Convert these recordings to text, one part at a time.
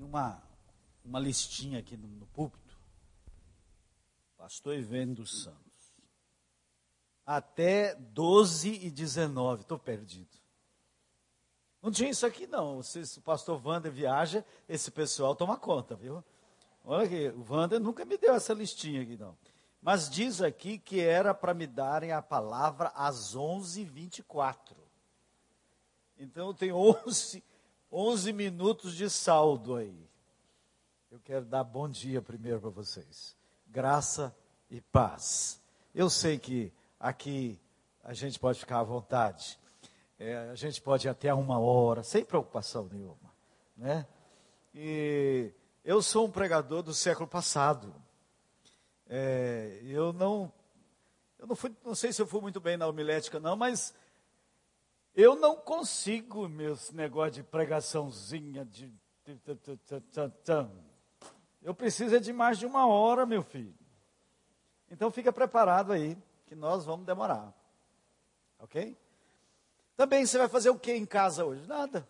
Tem uma, uma listinha aqui no, no púlpito. Pastor Ivênio dos Santos. Até 12 e 19. Estou perdido. Não tinha isso aqui, não. Se o pastor Wander viaja, esse pessoal toma conta, viu? Olha aqui, o Wander nunca me deu essa listinha aqui, não. Mas diz aqui que era para me darem a palavra às 11h24. Então tenho 11, 11 minutos de saldo aí. Eu quero dar bom dia primeiro para vocês. Graça e paz. Eu sei que aqui a gente pode ficar à vontade. É, a gente pode ir até uma hora, sem preocupação nenhuma. Né? E eu sou um pregador do século passado. É, eu não, eu não fui, não sei se eu fui muito bem na homilética não, mas eu não consigo meus negócios de pregaçãozinha de eu preciso é de mais de uma hora, meu filho. Então fica preparado aí, que nós vamos demorar. Ok? Também você vai fazer o que em casa hoje? Nada.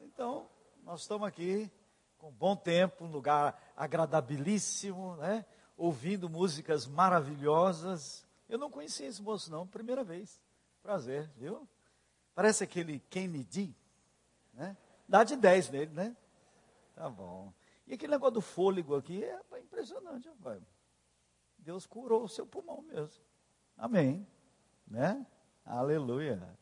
Então, nós estamos aqui com bom tempo, um lugar agradabilíssimo, né? ouvindo músicas maravilhosas. Eu não conhecia esse moço, não, primeira vez. Prazer, viu? Parece aquele Kennedy, né? Dá de 10 nele, né? Tá bom. E aquele negócio do fôlego aqui é impressionante, rapaz. Deus curou o seu pulmão mesmo. Amém. Né? Aleluia.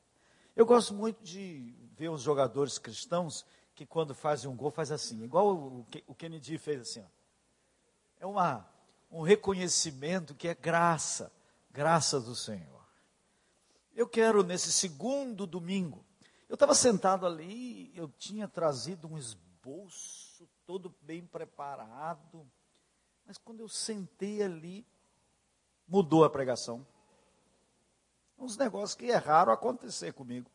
Eu gosto muito de ver os jogadores cristãos que quando fazem um gol faz assim, igual o, Kennedy fez assim. Ó. É uma um reconhecimento que é graça, graça do Senhor. Eu quero, nesse segundo domingo, eu estava sentado ali, eu tinha trazido um esboço todo bem preparado, mas quando eu sentei ali, mudou a pregação. Uns negócios que é raro acontecer comigo.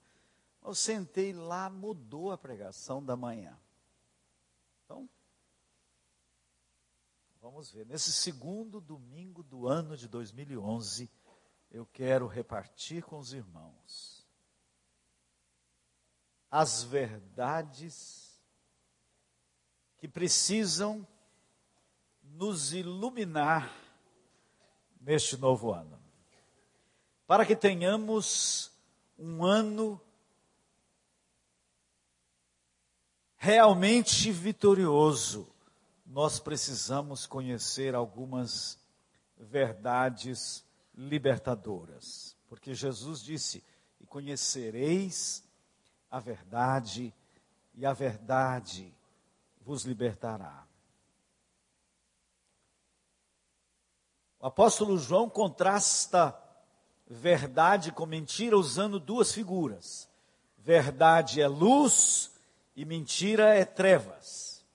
Eu sentei lá, mudou a pregação da manhã. Então, Vamos ver. Nesse segundo domingo do ano de 2011, eu quero repartir com os irmãos as verdades que precisam nos iluminar neste novo ano. Para que tenhamos um ano realmente vitorioso nós precisamos conhecer algumas verdades libertadoras. Porque Jesus disse: E conhecereis a verdade, e a verdade vos libertará. O apóstolo João contrasta verdade com mentira usando duas figuras. Verdade é luz e mentira é trevas.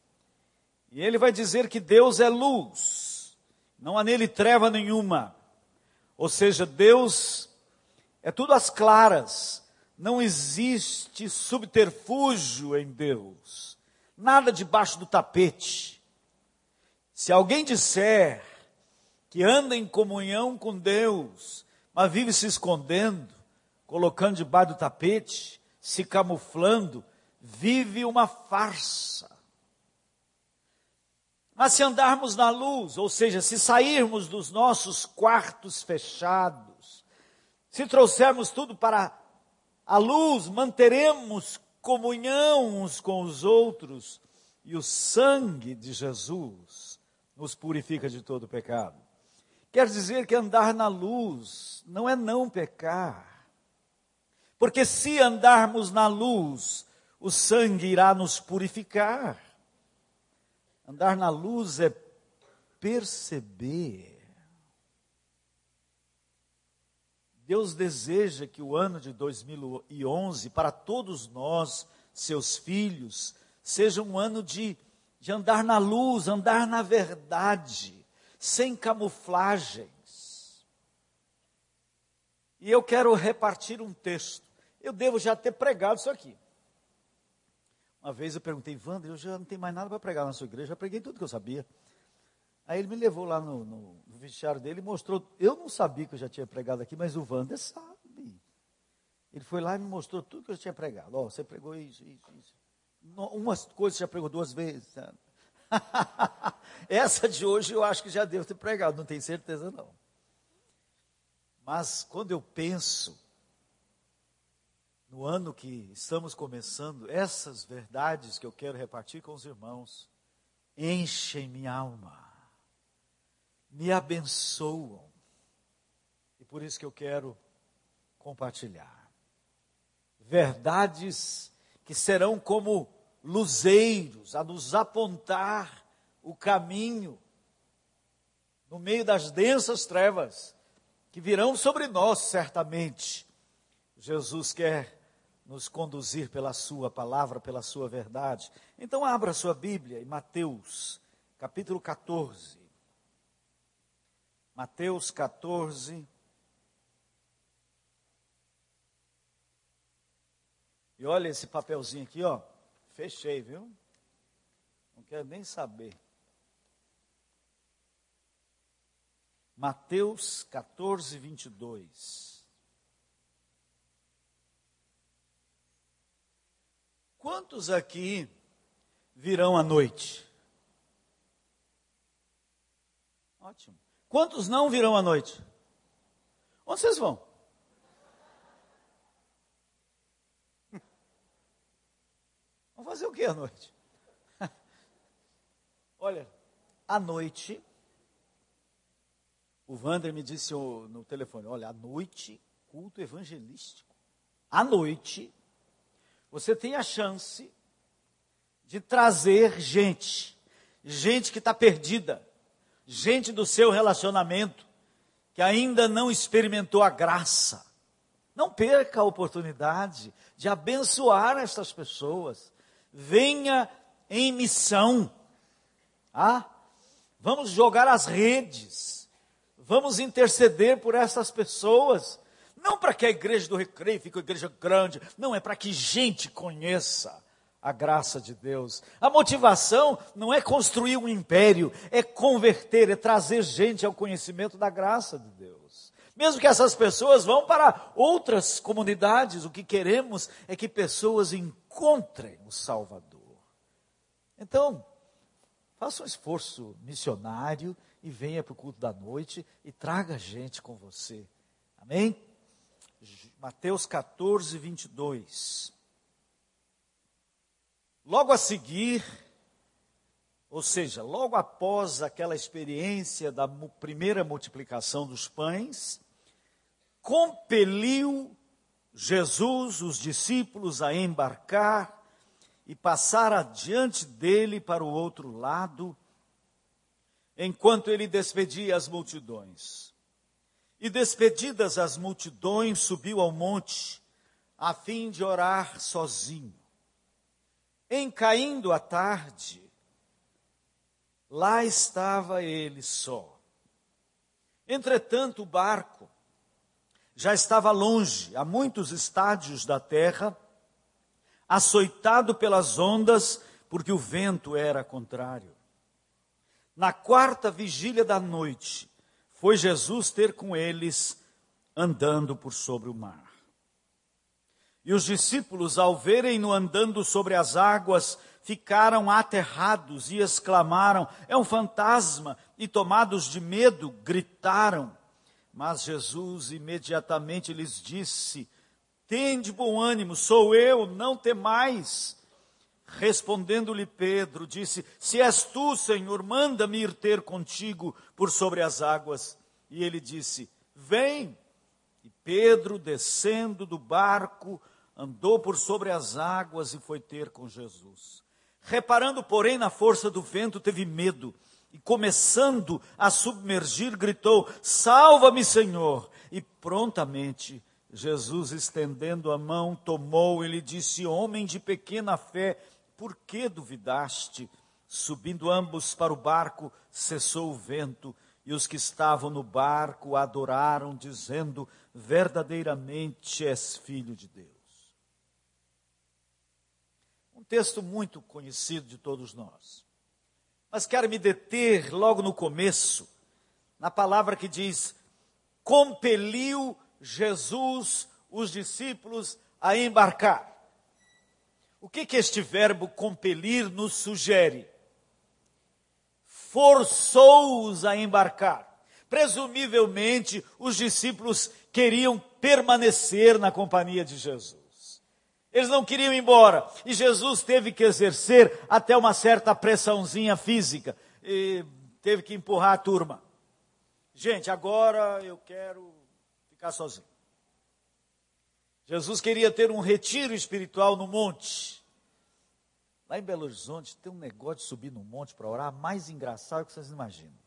E ele vai dizer que Deus é luz, não há nele treva nenhuma. Ou seja, Deus é tudo às claras, não existe subterfúgio em Deus, nada debaixo do tapete. Se alguém disser que anda em comunhão com Deus, mas vive se escondendo, colocando debaixo do tapete, se camuflando, vive uma farsa. Mas se andarmos na luz, ou seja, se sairmos dos nossos quartos fechados, se trouxermos tudo para a luz, manteremos comunhão uns com os outros, e o sangue de Jesus nos purifica de todo pecado. Quer dizer que andar na luz não é não pecar. Porque se andarmos na luz, o sangue irá nos purificar. Andar na luz é perceber. Deus deseja que o ano de 2011, para todos nós, seus filhos, seja um ano de, de andar na luz, andar na verdade, sem camuflagens. E eu quero repartir um texto. Eu devo já ter pregado isso aqui. Uma vez eu perguntei, Wander, eu já não tenho mais nada para pregar na sua igreja, já preguei tudo que eu sabia. Aí ele me levou lá no, no, no vestiário dele e mostrou. Eu não sabia que eu já tinha pregado aqui, mas o Wander sabe. Ele foi lá e me mostrou tudo que eu tinha pregado. Ó, oh, você pregou isso, isso, isso. Uma coisa você já pregou duas vezes. Essa de hoje eu acho que já devo ter pregado, não tenho certeza não. Mas quando eu penso no ano que estamos começando, essas verdades que eu quero repartir com os irmãos enchem minha alma, me abençoam. E por isso que eu quero compartilhar. Verdades que serão como luzeiros a nos apontar o caminho no meio das densas trevas que virão sobre nós certamente. Jesus quer nos conduzir pela Sua palavra, pela Sua verdade. Então, abra sua Bíblia em Mateus, capítulo 14. Mateus 14. E olha esse papelzinho aqui, ó. Fechei, viu? Não quero nem saber. Mateus 14, 22. Quantos aqui virão à noite? Ótimo. Quantos não virão à noite? Onde vocês vão? Vamos fazer o que à noite? Olha, à noite, o Wander me disse no telefone: olha, à noite, culto evangelístico. À noite, você tem a chance de trazer gente, gente que está perdida, gente do seu relacionamento, que ainda não experimentou a graça. Não perca a oportunidade de abençoar essas pessoas. Venha em missão. Ah, vamos jogar as redes. Vamos interceder por essas pessoas não para que a igreja do recreio fique uma igreja grande, não, é para que gente conheça a graça de Deus. A motivação não é construir um império, é converter, é trazer gente ao conhecimento da graça de Deus. Mesmo que essas pessoas vão para outras comunidades, o que queremos é que pessoas encontrem o Salvador. Então, faça um esforço missionário e venha para o culto da noite e traga gente com você. Amém? Mateus 14, 22. Logo a seguir, ou seja, logo após aquela experiência da primeira multiplicação dos pães, compeliu Jesus os discípulos a embarcar e passar adiante dele para o outro lado, enquanto ele despedia as multidões. E despedidas as multidões, subiu ao monte, a fim de orar sozinho. Em caindo a tarde, lá estava ele só. Entretanto, o barco já estava longe, a muitos estádios da terra, açoitado pelas ondas, porque o vento era contrário. Na quarta vigília da noite, foi Jesus ter com eles andando por sobre o mar. E os discípulos, ao verem-no andando sobre as águas, ficaram aterrados e exclamaram: É um fantasma! E tomados de medo, gritaram. Mas Jesus imediatamente lhes disse: Tende bom ânimo, sou eu, não temais. Respondendo-lhe Pedro, disse: Se és tu, Senhor, manda-me ir ter contigo por sobre as águas. E ele disse: Vem. E Pedro, descendo do barco, andou por sobre as águas e foi ter com Jesus. Reparando, porém, na força do vento, teve medo e, começando a submergir, gritou: Salva-me, Senhor! E prontamente Jesus, estendendo a mão, tomou e lhe disse: Homem de pequena fé, por que duvidaste? Subindo ambos para o barco, cessou o vento, e os que estavam no barco adoraram, dizendo: Verdadeiramente és filho de Deus. Um texto muito conhecido de todos nós. Mas quero me deter logo no começo, na palavra que diz: compeliu Jesus os discípulos a embarcar. O que, que este verbo compelir nos sugere? Forçou-os a embarcar. Presumivelmente, os discípulos queriam permanecer na companhia de Jesus. Eles não queriam ir embora. E Jesus teve que exercer até uma certa pressãozinha física. E teve que empurrar a turma. Gente, agora eu quero ficar sozinho. Jesus queria ter um retiro espiritual no monte. Lá em Belo Horizonte tem um negócio de subir no monte para orar mais engraçado que vocês imaginam.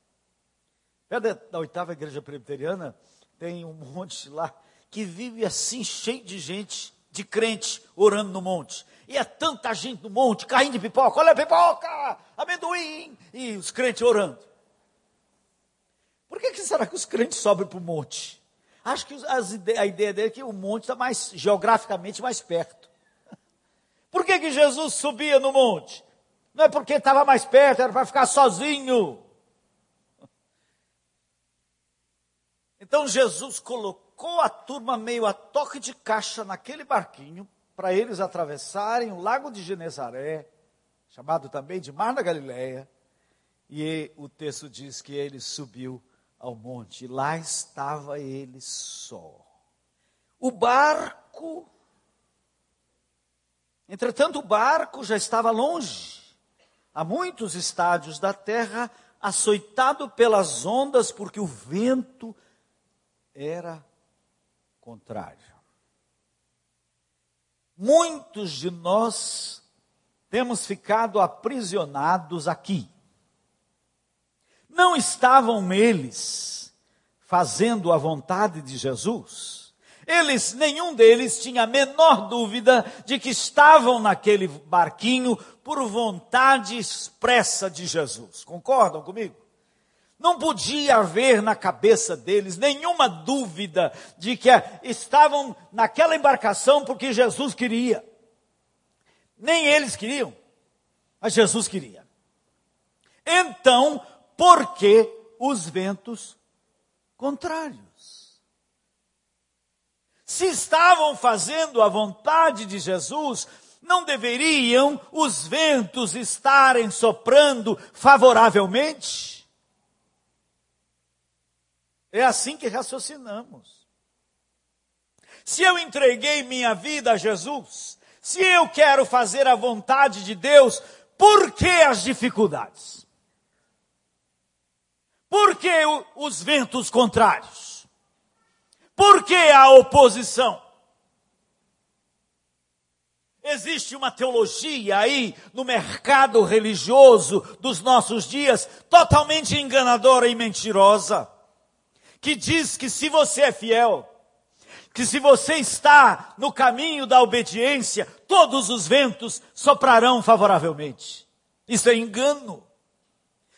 Perto da oitava igreja presbiteriana tem um monte lá que vive assim cheio de gente, de crente, orando no monte. E é tanta gente no monte, caindo de pipoca, olha a pipoca, amendoim, e os crentes orando. Por que, que será que os crentes sobem para o monte? Acho que a ideia dele é que o monte está mais geograficamente mais perto. Por que, que Jesus subia no monte? Não é porque estava mais perto, era para ficar sozinho. Então Jesus colocou a turma meio a toque de caixa naquele barquinho para eles atravessarem o lago de Genezaré, chamado também de Mar da Galileia, e o texto diz que ele subiu ao monte. Lá estava ele só. O barco, entretanto, o barco já estava longe, a muitos estádios da terra, açoitado pelas ondas, porque o vento era contrário. Muitos de nós temos ficado aprisionados aqui não estavam eles fazendo a vontade de Jesus? Eles, nenhum deles tinha a menor dúvida de que estavam naquele barquinho por vontade expressa de Jesus. Concordam comigo? Não podia haver na cabeça deles nenhuma dúvida de que estavam naquela embarcação porque Jesus queria. Nem eles queriam, mas Jesus queria. Então, porque os ventos contrários. Se estavam fazendo a vontade de Jesus, não deveriam os ventos estarem soprando favoravelmente? É assim que raciocinamos. Se eu entreguei minha vida a Jesus, se eu quero fazer a vontade de Deus, por que as dificuldades? Por que os ventos contrários? Por que a oposição? Existe uma teologia aí no mercado religioso dos nossos dias totalmente enganadora e mentirosa, que diz que se você é fiel, que se você está no caminho da obediência, todos os ventos soprarão favoravelmente. Isso é engano.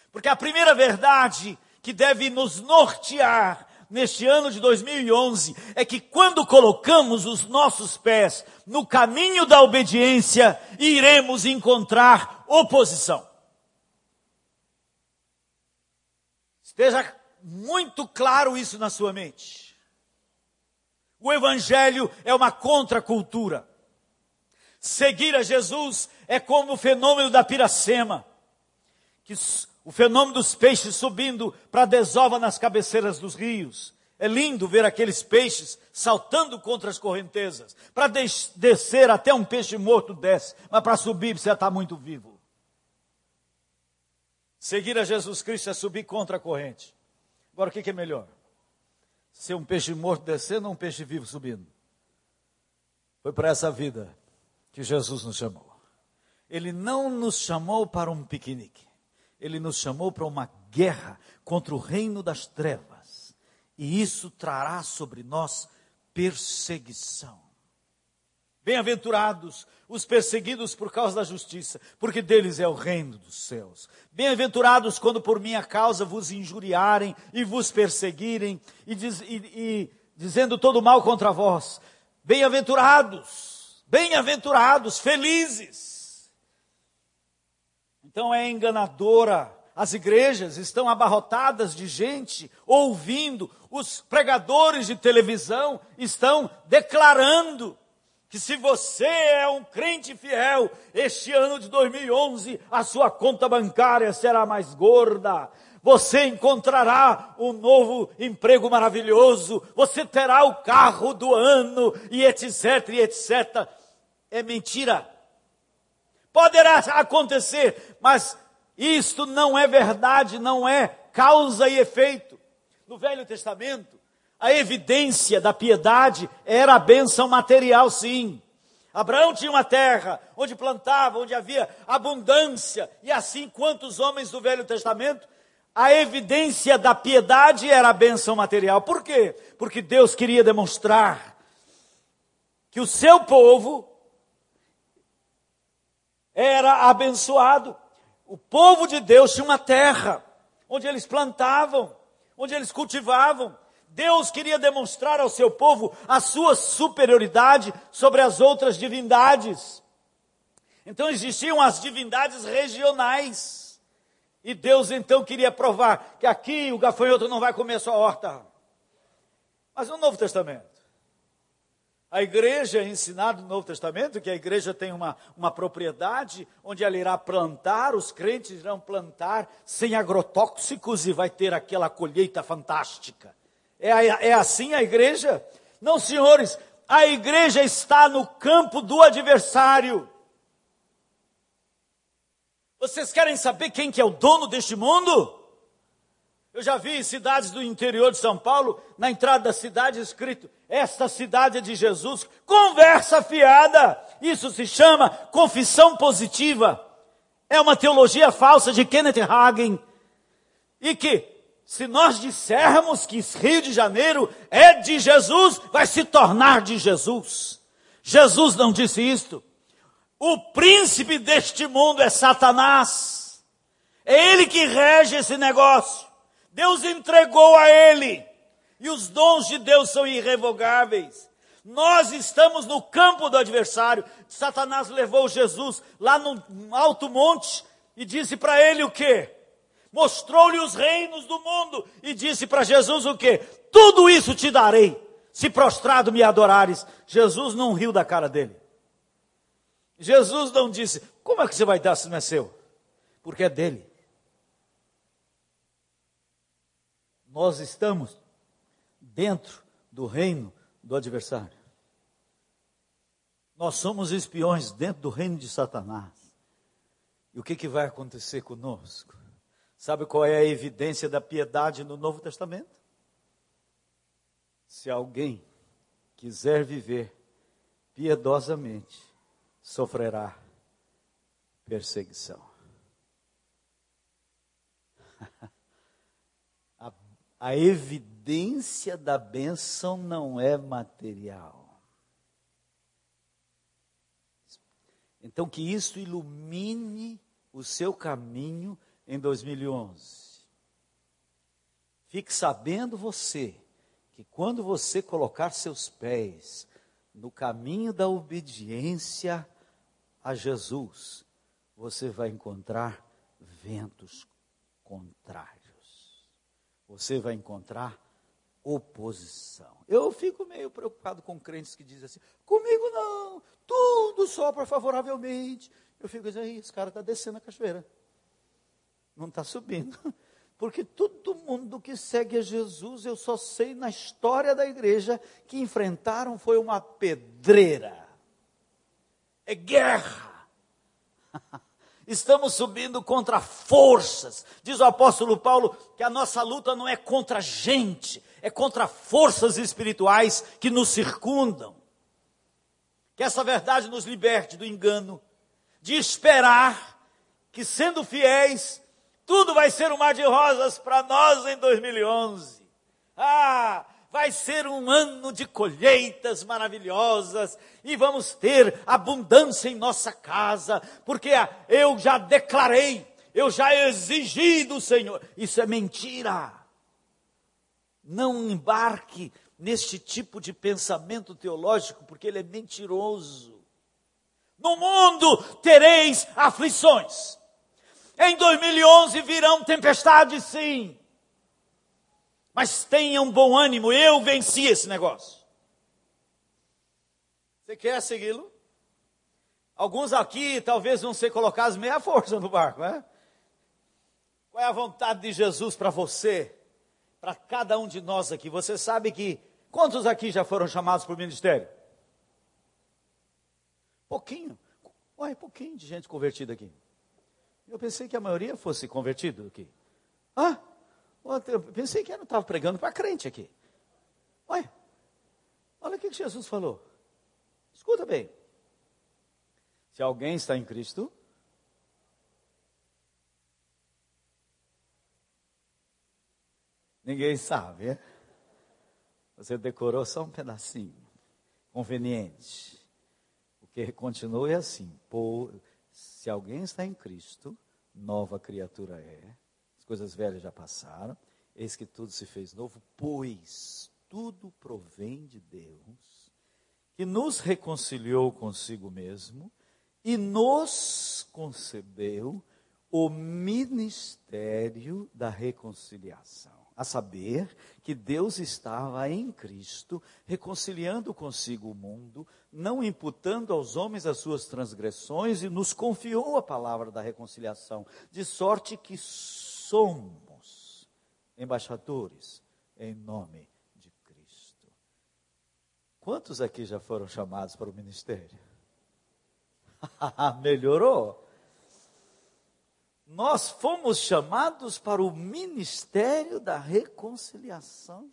Porque a primeira verdade que deve nos nortear neste ano de 2011 é que quando colocamos os nossos pés no caminho da obediência, iremos encontrar oposição. Esteja muito claro isso na sua mente. O Evangelho é uma contracultura. Seguir a Jesus é como o fenômeno da piracema, que o fenômeno dos peixes subindo para a desova nas cabeceiras dos rios. É lindo ver aqueles peixes saltando contra as correntezas. Para des descer até um peixe morto desce, mas para subir você está muito vivo. Seguir a Jesus Cristo é subir contra a corrente. Agora o que, que é melhor? Ser um peixe morto descendo ou um peixe vivo subindo? Foi para essa vida que Jesus nos chamou. Ele não nos chamou para um piquenique. Ele nos chamou para uma guerra contra o reino das trevas. E isso trará sobre nós perseguição. Bem-aventurados os perseguidos por causa da justiça, porque deles é o reino dos céus. Bem-aventurados quando por minha causa vos injuriarem e vos perseguirem, e, diz, e, e dizendo todo mal contra vós. Bem-aventurados, bem-aventurados, felizes então é enganadora. As igrejas estão abarrotadas de gente ouvindo, os pregadores de televisão estão declarando que se você é um crente fiel, este ano de 2011 a sua conta bancária será mais gorda. Você encontrará um novo emprego maravilhoso, você terá o carro do ano e etc, e etc. É mentira. Poderá acontecer, mas isto não é verdade, não é causa e efeito. No Velho Testamento, a evidência da piedade era a bênção material, sim. Abraão tinha uma terra onde plantava, onde havia abundância, e assim quantos homens do Velho Testamento, a evidência da piedade era a bênção material. Por quê? Porque Deus queria demonstrar que o seu povo era abençoado. O povo de Deus tinha uma terra onde eles plantavam, onde eles cultivavam, Deus queria demonstrar ao seu povo a sua superioridade sobre as outras divindades. Então existiam as divindades regionais. E Deus então queria provar que aqui o gafanhoto não vai comer sua horta. Mas no Novo Testamento, a igreja é ensinada no Novo Testamento que a igreja tem uma, uma propriedade onde ela irá plantar, os crentes irão plantar sem agrotóxicos e vai ter aquela colheita fantástica. É, é assim a igreja? Não, senhores, a igreja está no campo do adversário. Vocês querem saber quem que é o dono deste mundo? Eu já vi em cidades do interior de São Paulo, na entrada da cidade, escrito: Esta cidade é de Jesus. Conversa fiada. Isso se chama confissão positiva. É uma teologia falsa de Kenneth Hagin. E que se nós dissermos que Rio de Janeiro é de Jesus, vai se tornar de Jesus. Jesus não disse isto. O príncipe deste mundo é Satanás. É ele que rege esse negócio. Deus entregou a ele. E os dons de Deus são irrevogáveis. Nós estamos no campo do adversário. Satanás levou Jesus lá no alto monte e disse para ele o quê? mostrou-lhe os reinos do mundo e disse para Jesus o que? Tudo isso te darei, se prostrado me adorares. Jesus não riu da cara dele. Jesus não disse, como é que você vai dar se não é seu? Porque é dele. Nós estamos dentro do reino do adversário. Nós somos espiões dentro do reino de Satanás. E o que, que vai acontecer conosco? Sabe qual é a evidência da piedade no Novo Testamento? Se alguém quiser viver piedosamente, sofrerá perseguição. A, evidência da bênção não é material. Então, que isso ilumine o seu caminho em 2011. Fique sabendo você que quando você colocar seus pés no caminho da obediência a Jesus, você vai encontrar ventos contrários. Você vai encontrar oposição. Eu fico meio preocupado com crentes que dizem assim: comigo não, tudo sopra favoravelmente. Eu fico dizendo: esse cara está descendo a cachoeira não está subindo. Porque todo mundo que segue a Jesus, eu só sei na história da igreja que enfrentaram foi uma pedreira. É guerra. Estamos subindo contra forças. Diz o apóstolo Paulo que a nossa luta não é contra gente, é contra forças espirituais que nos circundam. Que essa verdade nos liberte do engano, de esperar que, sendo fiéis, tudo vai ser um mar de rosas para nós em 2011. Ah, vai ser um ano de colheitas maravilhosas e vamos ter abundância em nossa casa, porque eu já declarei, eu já exigi do Senhor. Isso é mentira. Não embarque neste tipo de pensamento teológico, porque ele é mentiroso. No mundo tereis aflições. Em 2011 virão tempestades, sim. Mas tenham bom ânimo, eu venci esse negócio. Você quer segui-lo? Alguns aqui talvez vão ser colocados meia força no barco, né? Qual é a vontade de Jesus para você? Para cada um de nós aqui. Você sabe que quantos aqui já foram chamados para o ministério? Pouquinho. Ué, pouquinho de gente convertida aqui. Eu pensei que a maioria fosse convertido aqui. Ah, eu pensei que eu não estava pregando para crente aqui. Ué, olha o que Jesus falou. Escuta bem. Se alguém está em Cristo, ninguém sabe. É? Você decorou só um pedacinho, conveniente. Porque continue assim: por, se alguém está em Cristo, nova criatura é. As coisas velhas já passaram, eis que tudo se fez novo, pois tudo provém de Deus, que nos reconciliou consigo mesmo e nos concedeu o ministério da reconciliação. A saber, que Deus estava em Cristo, reconciliando consigo o mundo, não imputando aos homens as suas transgressões, e nos confiou a palavra da reconciliação, de sorte que somos embaixadores em nome de Cristo. Quantos aqui já foram chamados para o ministério? Melhorou. Nós fomos chamados para o ministério da reconciliação.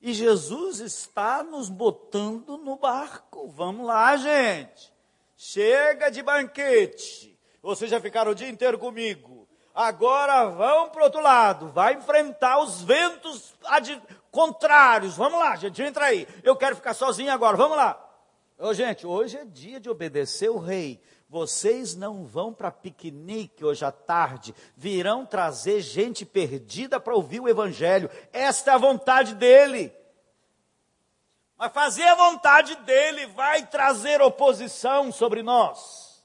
E Jesus está nos botando no barco. Vamos lá, gente. Chega de banquete. Vocês já ficaram o dia inteiro comigo. Agora vão para o outro lado. Vai enfrentar os ventos contrários. Vamos lá, gente. Entra aí. Eu quero ficar sozinho agora. Vamos lá. Ô, gente, hoje é dia de obedecer o rei. Vocês não vão para piquenique hoje à tarde, virão trazer gente perdida para ouvir o evangelho. Esta é a vontade dele. Mas fazer a vontade dele vai trazer oposição sobre nós.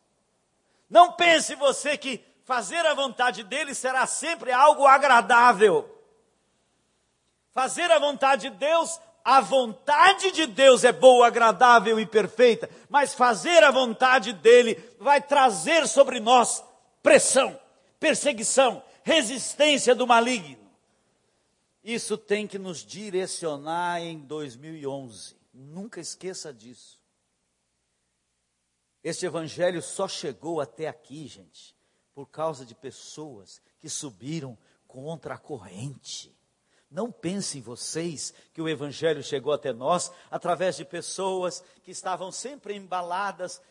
Não pense você que fazer a vontade dele será sempre algo agradável. Fazer a vontade de Deus a vontade de Deus é boa, agradável e perfeita, mas fazer a vontade dele vai trazer sobre nós pressão, perseguição, resistência do maligno. Isso tem que nos direcionar em 2011. Nunca esqueça disso. Este evangelho só chegou até aqui, gente, por causa de pessoas que subiram contra a corrente. Não pensem vocês que o Evangelho chegou até nós através de pessoas que estavam sempre embaladas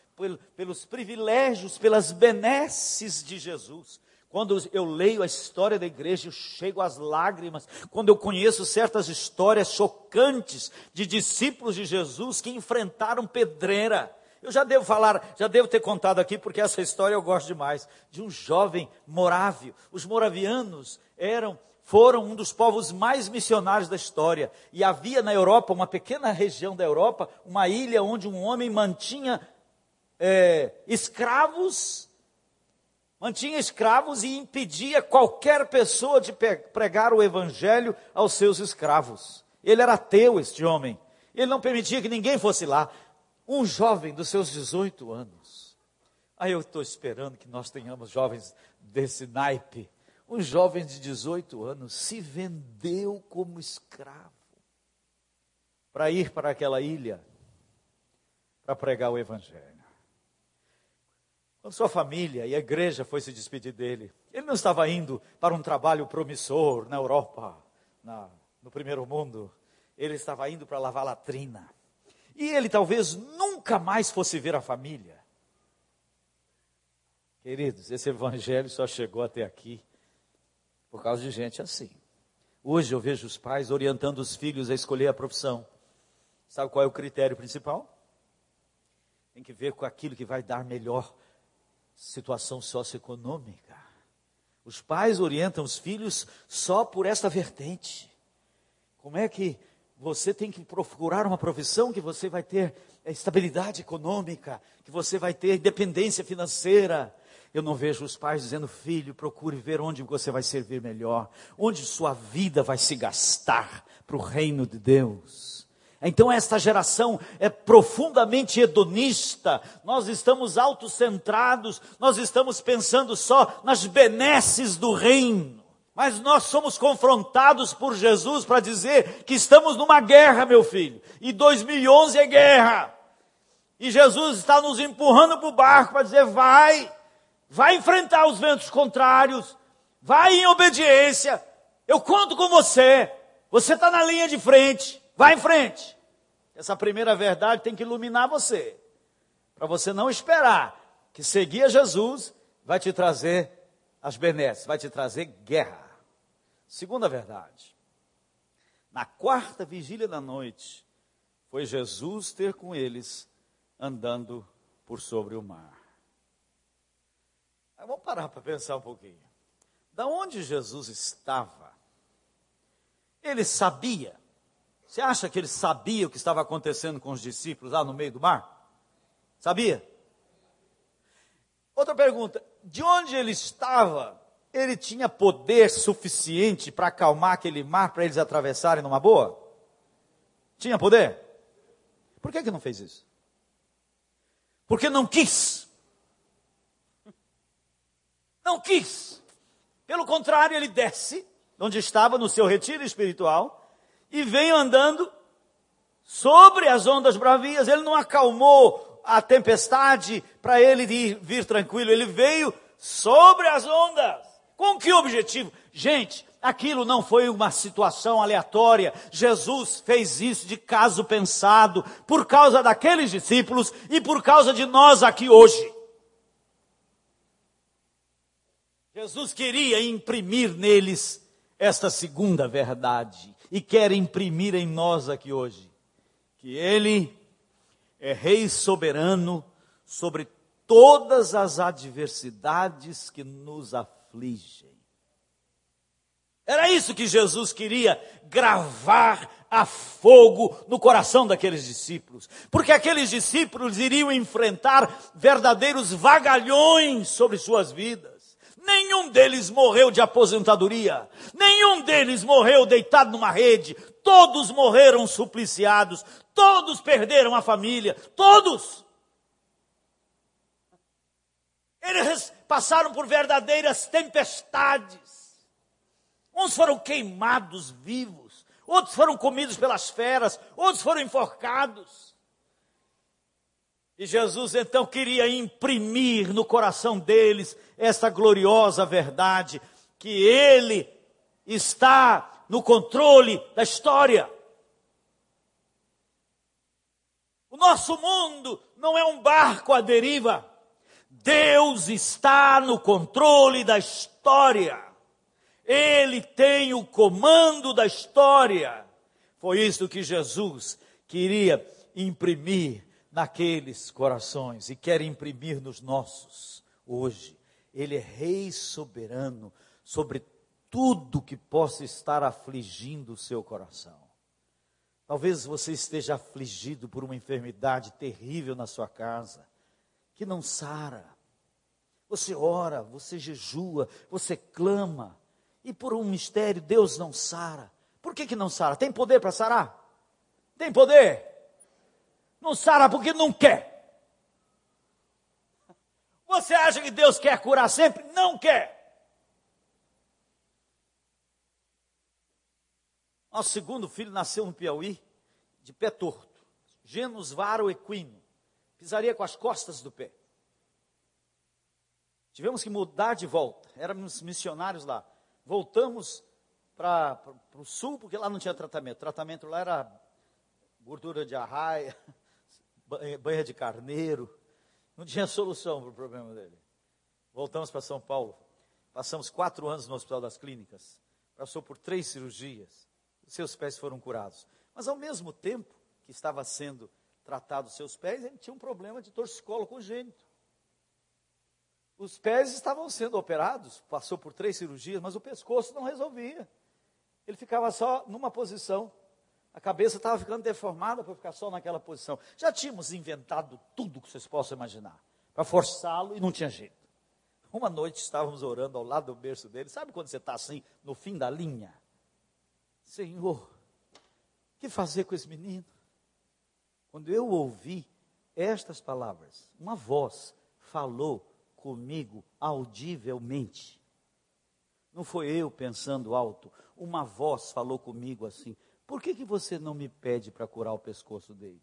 pelos privilégios, pelas benesses de Jesus. Quando eu leio a história da igreja, eu chego às lágrimas. Quando eu conheço certas histórias chocantes de discípulos de Jesus que enfrentaram pedreira. Eu já devo falar, já devo ter contado aqui, porque essa história eu gosto demais, de um jovem morávio. Os moravianos eram foram um dos povos mais missionários da história. E havia na Europa, uma pequena região da Europa, uma ilha onde um homem mantinha é, escravos, mantinha escravos e impedia qualquer pessoa de pregar o evangelho aos seus escravos. Ele era ateu, este homem. Ele não permitia que ninguém fosse lá. Um jovem dos seus 18 anos. Aí eu estou esperando que nós tenhamos jovens desse naipe um jovem de 18 anos se vendeu como escravo para ir para aquela ilha para pregar o Evangelho. Quando sua família e a igreja foi se despedir dele, ele não estava indo para um trabalho promissor na Europa, na, no primeiro mundo. Ele estava indo para lavar latrina. E ele talvez nunca mais fosse ver a família. Queridos, esse evangelho só chegou até aqui por causa de gente assim. Hoje eu vejo os pais orientando os filhos a escolher a profissão. Sabe qual é o critério principal? Tem que ver com aquilo que vai dar melhor situação socioeconômica. Os pais orientam os filhos só por esta vertente. Como é que você tem que procurar uma profissão que você vai ter estabilidade econômica, que você vai ter independência financeira, eu não vejo os pais dizendo, filho, procure ver onde você vai servir melhor, onde sua vida vai se gastar para o reino de Deus. Então, esta geração é profundamente hedonista, nós estamos autocentrados, nós estamos pensando só nas benesses do reino. Mas nós somos confrontados por Jesus para dizer que estamos numa guerra, meu filho, e 2011 é guerra. E Jesus está nos empurrando para o barco para dizer: vai, vai enfrentar os ventos contrários, vai em obediência, eu conto com você, você está na linha de frente. Vá em frente. Essa primeira verdade tem que iluminar você. Para você não esperar que seguir a Jesus vai te trazer as benesses, vai te trazer guerra. Segunda verdade. Na quarta vigília da noite, foi Jesus ter com eles andando por sobre o mar. Aí vamos parar para pensar um pouquinho. Da onde Jesus estava? Ele sabia você acha que ele sabia o que estava acontecendo com os discípulos lá no meio do mar? Sabia? Outra pergunta: de onde ele estava, ele tinha poder suficiente para acalmar aquele mar para eles atravessarem numa boa? Tinha poder? Por que, que não fez isso? Porque não quis. Não quis. Pelo contrário, ele desce, onde estava no seu retiro espiritual, e veio andando sobre as ondas bravias. Ele não acalmou a tempestade para ele vir, vir tranquilo, ele veio sobre as ondas. Com que objetivo? Gente, aquilo não foi uma situação aleatória. Jesus fez isso de caso pensado, por causa daqueles discípulos e por causa de nós aqui hoje. Jesus queria imprimir neles esta segunda verdade e quer imprimir em nós aqui hoje que Ele é Rei soberano sobre todas as adversidades que nos afligem. Era isso que Jesus queria gravar a fogo no coração daqueles discípulos, porque aqueles discípulos iriam enfrentar verdadeiros vagalhões sobre suas vidas. Nenhum deles morreu de aposentadoria, nenhum deles morreu deitado numa rede, todos morreram supliciados, todos perderam a família, todos. Eles passaram por verdadeiras tempestades. Uns foram queimados vivos, outros foram comidos pelas feras, outros foram enforcados. E Jesus então queria imprimir no coração deles essa gloriosa verdade, que Ele está no controle da história. O nosso mundo não é um barco à deriva. Deus está no controle da história. Ele tem o comando da história. Foi isso que Jesus queria imprimir naqueles corações e quer imprimir nos nossos hoje. Ele é Rei soberano sobre tudo que possa estar afligindo o seu coração. Talvez você esteja afligido por uma enfermidade terrível na sua casa, que não sara. Você ora, você jejua, você clama, e por um mistério Deus não sara. Por que, que não sara? Tem poder para sarar? Tem poder? Não sara porque não quer. Você acha que Deus quer curar sempre? Não quer. Nosso segundo filho nasceu no Piauí, de pé torto. Genus varo equino. Pisaria com as costas do pé. Tivemos que mudar de volta. Éramos missionários lá. Voltamos para o sul, porque lá não tinha tratamento. O tratamento lá era gordura de arraia, banha de carneiro. Não tinha solução para o problema dele. Voltamos para São Paulo. Passamos quatro anos no Hospital das Clínicas. Passou por três cirurgias. Seus pés foram curados. Mas ao mesmo tempo que estava sendo tratado seus pés, ele tinha um problema de torcicolo congênito. Os pés estavam sendo operados, passou por três cirurgias, mas o pescoço não resolvia. Ele ficava só numa posição. A cabeça estava ficando deformada para ficar só naquela posição. Já tínhamos inventado tudo que vocês possam imaginar para forçá-lo e não tinha jeito. Uma noite estávamos orando ao lado do berço dele. Sabe quando você está assim, no fim da linha? Senhor, o que fazer com esse menino? Quando eu ouvi estas palavras, uma voz falou comigo audivelmente. Não foi eu pensando alto, uma voz falou comigo assim: por que, que você não me pede para curar o pescoço dele?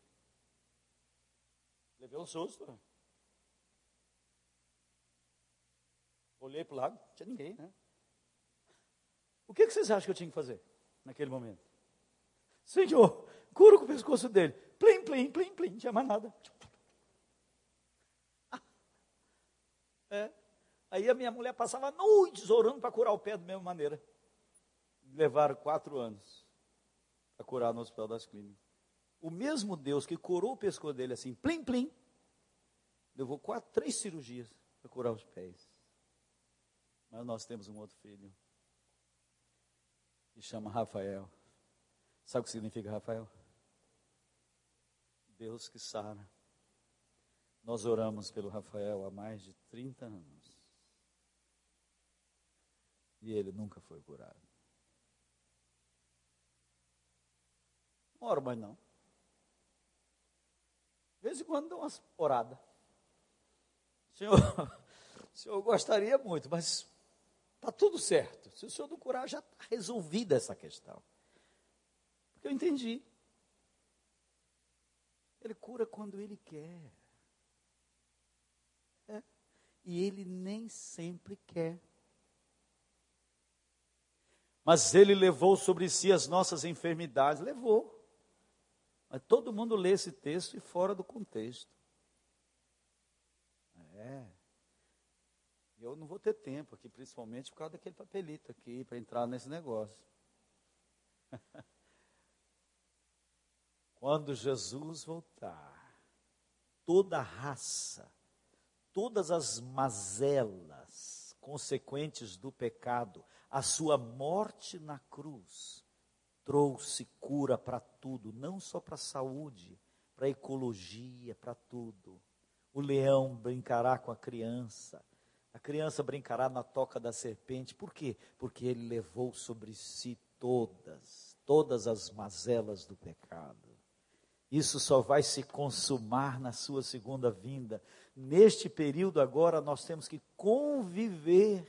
Levei um susto. Olhei para o lado, não tinha ninguém, né? O que, que vocês acham que eu tinha que fazer naquele momento? Senhor, cura o pescoço dele. Plim, plim, plim, plim, não tinha mais nada. É. Aí a minha mulher passava noites orando para curar o pé da mesma maneira. Levaram quatro anos para curar no Hospital das Clínicas. O mesmo Deus que curou o pescoço dele assim, plim, plim, levou quatro, três cirurgias para curar os pés. Mas nós temos um outro filho, que chama Rafael. Sabe o que significa Rafael? Deus que sara. Nós oramos pelo Rafael há mais de 30 anos. E ele nunca foi curado. Não oro mais não. De vez em quando dou umas oradas. Senhor, o senhor gostaria muito, mas está tudo certo. Se o senhor não curar, já está resolvida essa questão. Porque eu entendi. Ele cura quando ele quer e ele nem sempre quer. Mas ele levou sobre si as nossas enfermidades, levou. Mas todo mundo lê esse texto e fora do contexto. É. Eu não vou ter tempo aqui, principalmente por causa daquele papelito aqui, para entrar nesse negócio. Quando Jesus voltar, toda raça, todas as mazelas consequentes do pecado, a sua morte na cruz, trouxe cura para tudo, não só para a saúde, para a ecologia, para tudo. O leão brincará com a criança, a criança brincará na toca da serpente, por quê? Porque ele levou sobre si todas, todas as mazelas do pecado. Isso só vai se consumar na sua segunda vinda. Neste período agora nós temos que conviver.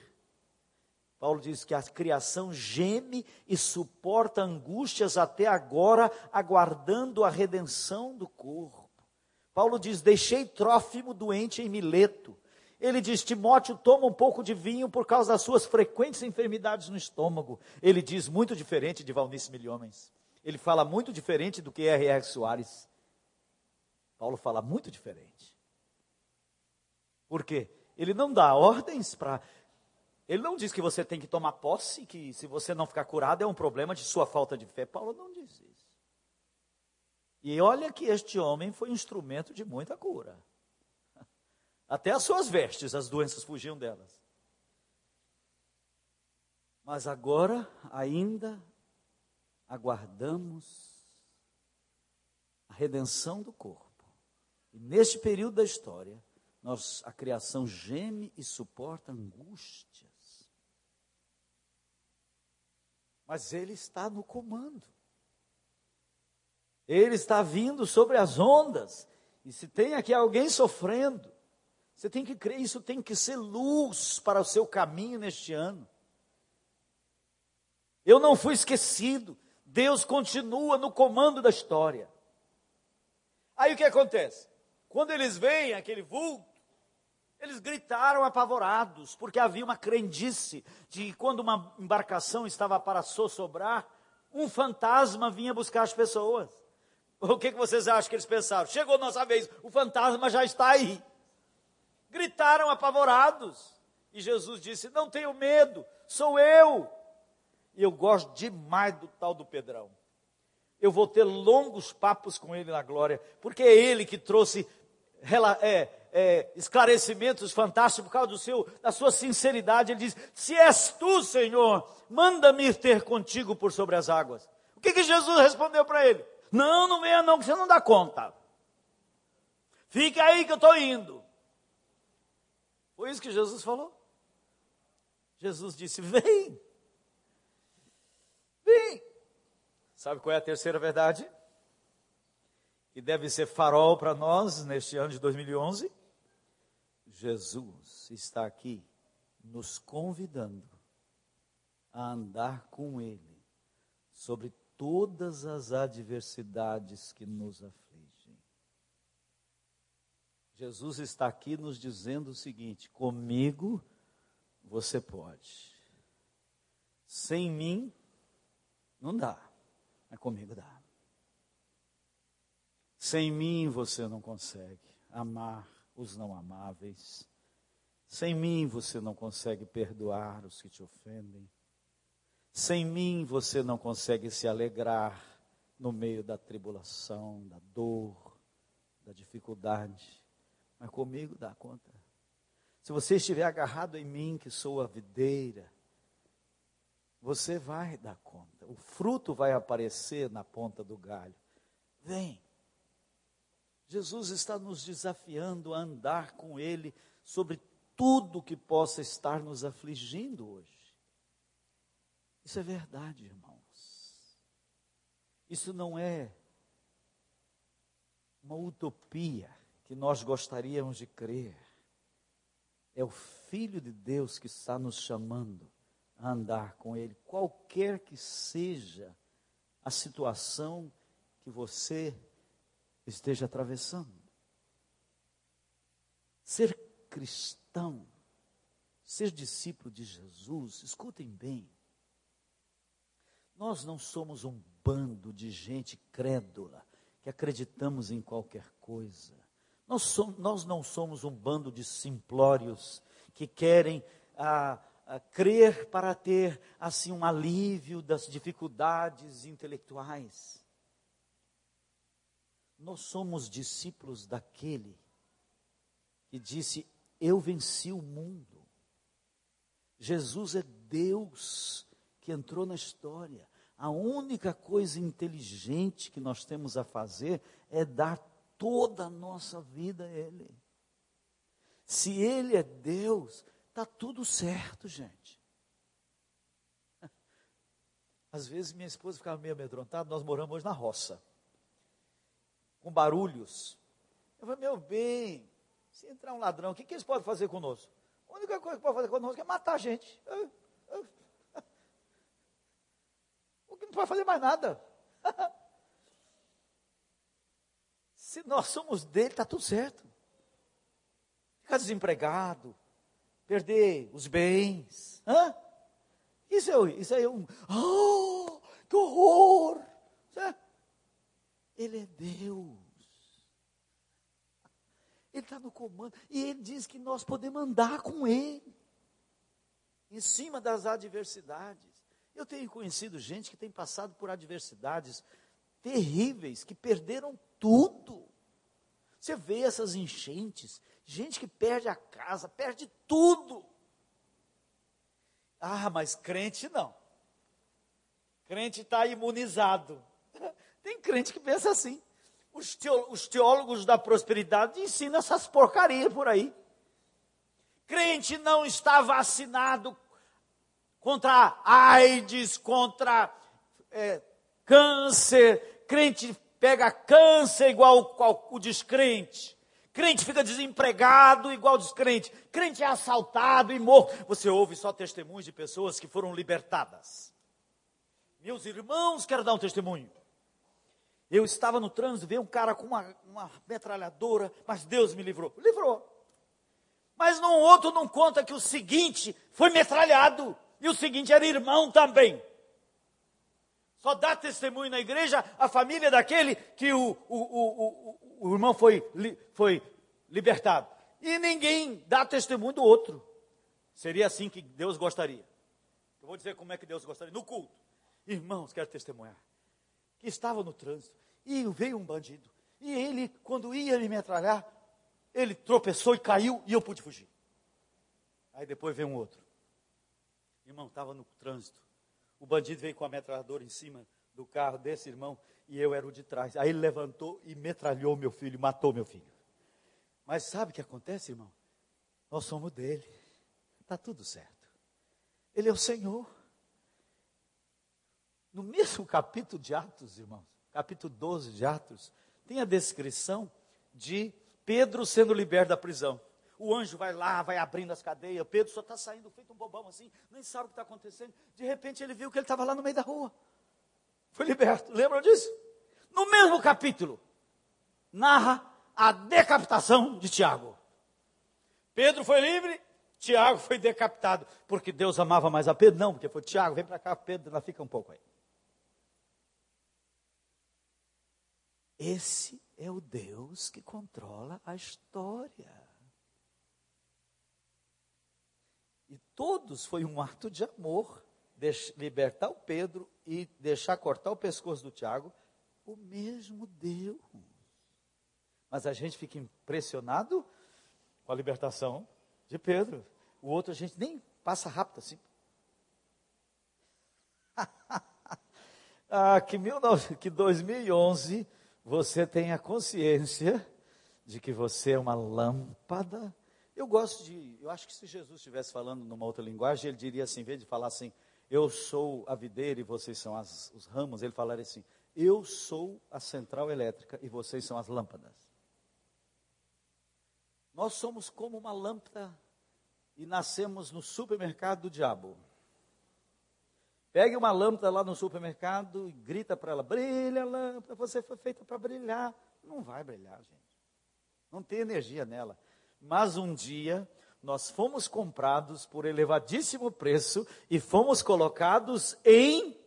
Paulo diz que a criação geme e suporta angústias até agora, aguardando a redenção do corpo. Paulo diz: Deixei Trófimo doente em Mileto. Ele diz: Timóteo, toma um pouco de vinho por causa das suas frequentes enfermidades no estômago. Ele diz muito diferente de Valnice Milhomens. Ele fala muito diferente do que R.R. Soares. Paulo fala muito diferente. Por quê? Ele não dá ordens para. Ele não diz que você tem que tomar posse, que se você não ficar curado é um problema de sua falta de fé. Paulo não diz isso. E olha que este homem foi um instrumento de muita cura. Até as suas vestes, as doenças fugiam delas. Mas agora ainda aguardamos a redenção do corpo. E neste período da história, nós, a criação geme e suporta angústias. Mas Ele está no comando. Ele está vindo sobre as ondas. E se tem aqui alguém sofrendo, você tem que crer, isso tem que ser luz para o seu caminho neste ano. Eu não fui esquecido. Deus continua no comando da história. Aí o que acontece? Quando eles veem aquele vulto, eles gritaram apavorados, porque havia uma crendice de que quando uma embarcação estava para sossobrar, um fantasma vinha buscar as pessoas. O que, vocês acham que eles pensaram? Chegou nossa vez, o fantasma já está aí. Gritaram apavorados. E Jesus disse: Não tenho medo, sou eu. E eu gosto demais do tal do Pedrão. Eu vou ter longos papos com ele na glória, porque é ele que trouxe é, é, esclarecimentos fantásticos por causa do seu, da sua sinceridade. Ele diz: Se és tu, Senhor, manda-me ter contigo por sobre as águas. O que, que Jesus respondeu para ele? Não, não venha não, que você não dá conta. Fica aí que eu estou indo. Foi isso que Jesus falou. Jesus disse: Vem. Vem. Sabe qual é a terceira verdade? que deve ser farol para nós neste ano de 2011. Jesus está aqui nos convidando a andar com Ele sobre todas as adversidades que nos afligem. Jesus está aqui nos dizendo o seguinte: comigo você pode. Sem mim, não dá, mas comigo dá. Sem mim você não consegue amar os não amáveis. Sem mim você não consegue perdoar os que te ofendem. Sem mim você não consegue se alegrar no meio da tribulação, da dor, da dificuldade. Mas comigo dá conta. Se você estiver agarrado em mim, que sou a videira, você vai dar conta. O fruto vai aparecer na ponta do galho. Vem. Jesus está nos desafiando a andar com Ele sobre tudo que possa estar nos afligindo hoje. Isso é verdade, irmãos. Isso não é uma utopia que nós gostaríamos de crer. É o Filho de Deus que está nos chamando a andar com Ele, qualquer que seja a situação que você esteja atravessando. Ser cristão, ser discípulo de Jesus, escutem bem, nós não somos um bando de gente crédula que acreditamos em qualquer coisa. Nós, somos, nós não somos um bando de simplórios que querem ah, crer para ter assim um alívio das dificuldades intelectuais. Nós somos discípulos daquele que disse: Eu venci o mundo. Jesus é Deus que entrou na história. A única coisa inteligente que nós temos a fazer é dar toda a nossa vida a Ele. Se Ele é Deus, está tudo certo, gente. Às vezes minha esposa ficava meio amedrontada, nós moramos hoje na roça, com barulhos. Eu falei, meu bem, se entrar um ladrão, o que, que eles podem fazer conosco? A única coisa que pode fazer conosco é matar a gente não pode fazer mais nada. Se nós somos dele, está tudo certo. Ficar desempregado, perder os bens. Hã? Isso é, isso é um. Oh, que horror! É, ele é Deus. Ele está no comando. E ele diz que nós podemos andar com ele. Em cima das adversidades. Eu tenho conhecido gente que tem passado por adversidades terríveis, que perderam tudo. Você vê essas enchentes, gente que perde a casa, perde tudo. Ah, mas crente não. Crente está imunizado. Tem crente que pensa assim. Os teólogos da prosperidade ensinam essas porcarias por aí. Crente não está vacinado contra AIDS, contra é, câncer. Crente pega câncer igual o, descrente. Crente fica desempregado igual descrente. Crente é assaltado e morto. Você ouve só testemunhos de pessoas que foram libertadas. Meus irmãos, quero dar um testemunho. Eu estava no trânsito, veio um cara com uma, uma metralhadora, mas Deus me livrou. Livrou. Mas num outro não conta que o seguinte foi metralhado. E o seguinte, era irmão também. Só dá testemunho na igreja a família daquele que o, o, o, o, irmão foi, foi libertado. E ninguém dá testemunho do outro. Seria assim que Deus gostaria. Eu vou dizer como é que Deus gostaria. No culto. Irmãos, quero testemunhar. Que estava no trânsito. E veio um bandido. E ele, quando ia me metralhar, ele tropeçou e caiu e eu pude fugir. Aí depois veio um outro. Irmão, estava no trânsito. O bandido veio com a metralhadora em cima do carro desse irmão e eu era o de trás. Aí ele levantou e metralhou meu filho, matou meu filho. Mas sabe o que acontece, irmão? Nós somos dele. Está tudo certo. Ele é o Senhor. No mesmo capítulo de Atos, irmãos, capítulo 12 de Atos, tem a descrição de Pedro sendo liberto da prisão. O anjo vai lá, vai abrindo as cadeias. Pedro só está saindo feito um bobão assim, nem sabe o que está acontecendo. De repente ele viu que ele estava lá no meio da rua. Foi liberto. Lembram disso? No mesmo capítulo, narra a decapitação de Tiago. Pedro foi livre, Tiago foi decapitado. Porque Deus amava mais a Pedro? Não, porque foi Tiago, vem para cá, Pedro, ela fica um pouco aí. Esse é o Deus que controla a história. E todos foi um ato de amor, libertar o Pedro e deixar cortar o pescoço do Tiago, o mesmo Deus. Mas a gente fica impressionado com a libertação de Pedro. O outro a gente nem passa rápido assim. ah, que, mil, que 2011 você tenha consciência de que você é uma lâmpada. Eu gosto de, eu acho que se Jesus estivesse falando numa outra linguagem, ele diria assim, em vez de falar assim, eu sou a videira e vocês são as, os ramos, ele falaria assim, eu sou a central elétrica e vocês são as lâmpadas. Nós somos como uma lâmpada e nascemos no supermercado do diabo. Pegue uma lâmpada lá no supermercado e grita para ela: brilha, lâmpada, você foi feita para brilhar. Não vai brilhar, gente. Não tem energia nela. Mas um dia nós fomos comprados por elevadíssimo preço e fomos colocados em.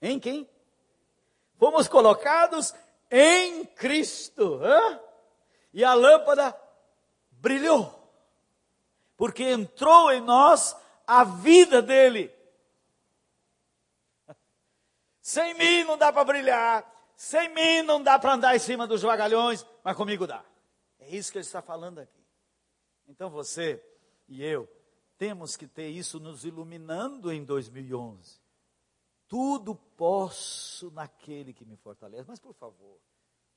Em quem? Fomos colocados em Cristo. Hã? E a lâmpada brilhou. Porque entrou em nós a vida dele. Sem mim não dá para brilhar, sem mim não dá para andar em cima dos vagalhões, mas comigo dá. É isso que ele está falando aqui. Então você e eu temos que ter isso nos iluminando em 2011. Tudo posso naquele que me fortalece. Mas por favor,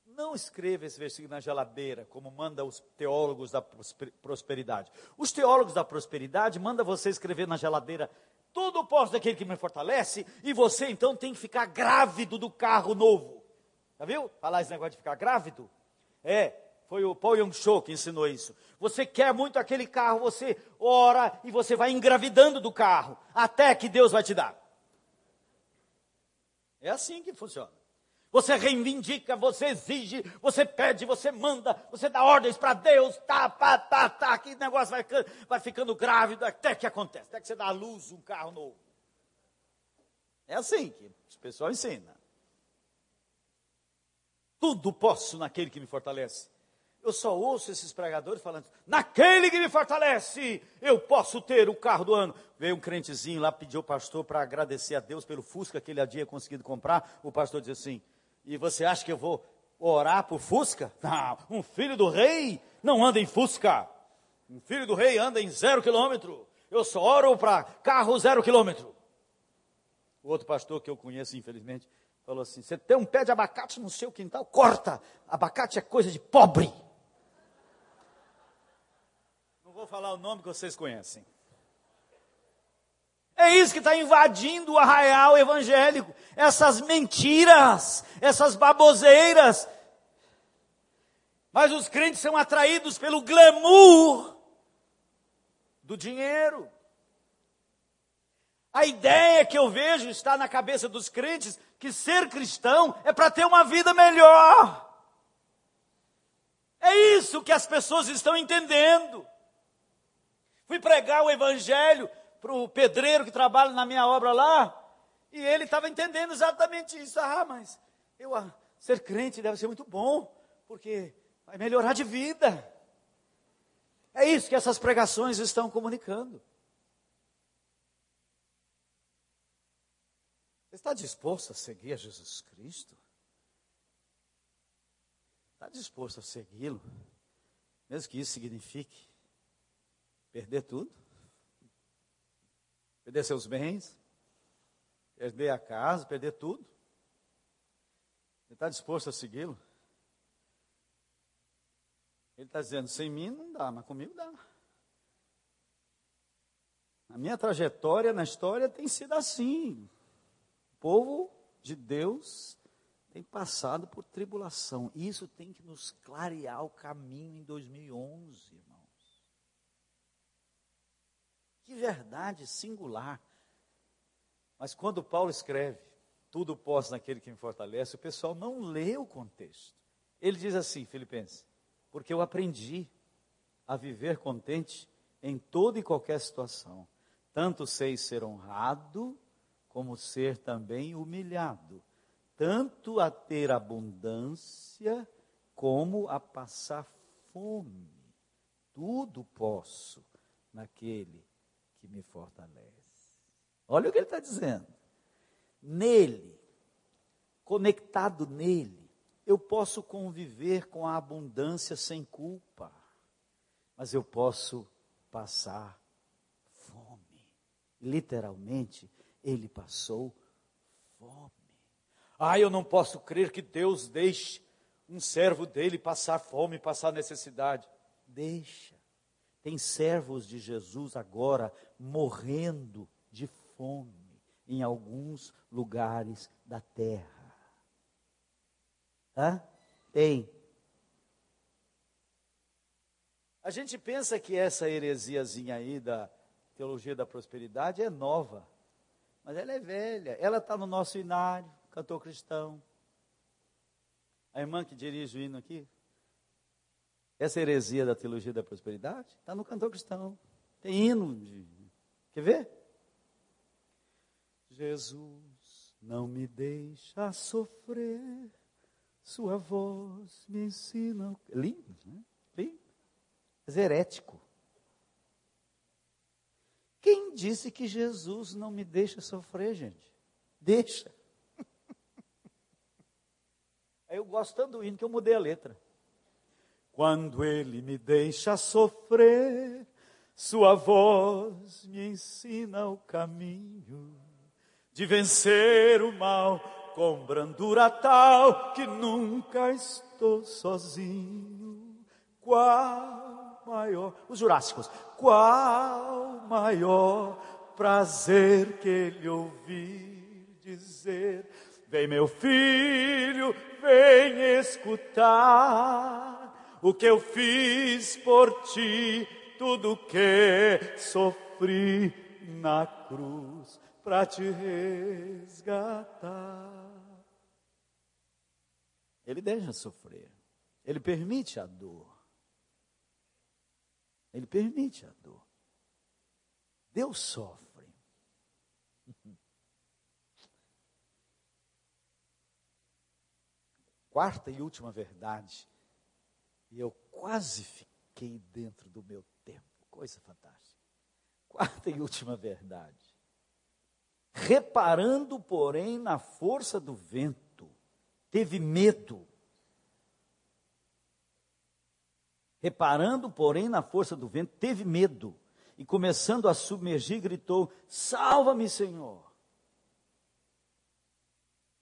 não escreva esse versículo na geladeira, como manda os teólogos da prosperidade. Os teólogos da prosperidade mandam você escrever na geladeira tudo posso daquele que me fortalece, e você então tem que ficar grávido do carro novo. Já viu? Falar esse negócio de ficar grávido? É, foi o Paul Young Cho que ensinou isso. Você quer muito aquele carro, você ora e você vai engravidando do carro, até que Deus vai te dar. É assim que funciona você reivindica, você exige, você pede, você manda, você dá ordens para Deus, tá, tá, tá, tá, que negócio vai, vai ficando grávido até que acontece, até que você dá à luz um carro novo. É assim que o pessoal ensina. Tudo posso naquele que me fortalece. Eu só ouço esses pregadores falando, naquele que me fortalece, eu posso ter o carro do ano. Veio um crentezinho lá, pediu ao pastor para agradecer a Deus pelo Fusca que ele havia conseguido comprar. O pastor disse assim: e você acha que eu vou orar por Fusca? Não, um filho do rei não anda em Fusca. Um filho do rei anda em zero quilômetro. Eu só oro para carro zero quilômetro. O outro pastor que eu conheço, infelizmente, falou assim: você tem um pé de abacate no seu quintal, corta. Abacate é coisa de pobre. Não vou falar o nome que vocês conhecem. É isso que está invadindo o arraial evangélico. Essas mentiras, essas baboseiras. Mas os crentes são atraídos pelo glamour do dinheiro. A ideia que eu vejo está na cabeça dos crentes que ser cristão é para ter uma vida melhor. É isso que as pessoas estão entendendo. Fui pregar o evangelho para o pedreiro que trabalha na minha obra lá, e ele estava entendendo exatamente isso. Ah, mas eu, ah, ser crente deve ser muito bom, porque vai melhorar de vida. É isso que essas pregações estão comunicando. Você está disposto a seguir a Jesus Cristo? Está disposto a segui-lo? Mesmo que isso signifique perder tudo? perder seus bens, perder a casa, perder tudo. Ele está disposto a segui-lo? Ele está dizendo: sem mim não dá, mas comigo dá. A minha trajetória na história tem sido assim. O povo de Deus tem passado por tribulação. Isso tem que nos clarear o caminho em 2011, irmãos. Que verdade singular. Mas quando Paulo escreve, tudo posso naquele que me fortalece, o pessoal não lê o contexto. Ele diz assim, Filipenses, porque eu aprendi a viver contente em toda e qualquer situação, tanto sei ser honrado, como ser também humilhado, tanto a ter abundância, como a passar fome. Tudo posso naquele que me fortalece. Olha o que ele está dizendo. Nele, conectado nele, eu posso conviver com a abundância sem culpa, mas eu posso passar fome. Literalmente, ele passou fome. Ah, eu não posso crer que Deus deixe um servo dele passar fome, passar necessidade. Deixa. Tem servos de Jesus agora morrendo de fome em alguns lugares da terra. Hã? Tem. A gente pensa que essa heresiazinha aí da teologia da prosperidade é nova, mas ela é velha. Ela está no nosso inário, cantor cristão. A irmã que dirige o hino aqui, essa heresia da teologia da prosperidade está no cantor cristão. Tem hino. De... Quer ver? Jesus não me deixa sofrer sua voz me ensina. Lindo, né? Lindo. Mas herético. Quem disse que Jesus não me deixa sofrer, gente? Deixa. Aí eu gosto tanto do hino que eu mudei a letra. Quando ele me deixa sofrer, sua voz me ensina o caminho de vencer o mal com brandura tal que nunca estou sozinho. Qual maior, os jurássicos, qual maior prazer que ele ouvir dizer: Vem, meu filho, vem escutar o que eu fiz por ti, tudo que sofri na cruz para te resgatar. Ele deixa sofrer. Ele permite a dor. Ele permite a dor. Deus sofre. Quarta e última verdade. E eu quase fiquei dentro do meu tempo. Coisa fantástica. Quarta e última verdade. Reparando, porém, na força do vento teve medo. Reparando, porém, na força do vento, teve medo. E começando a submergir, gritou: Salva-me, Senhor!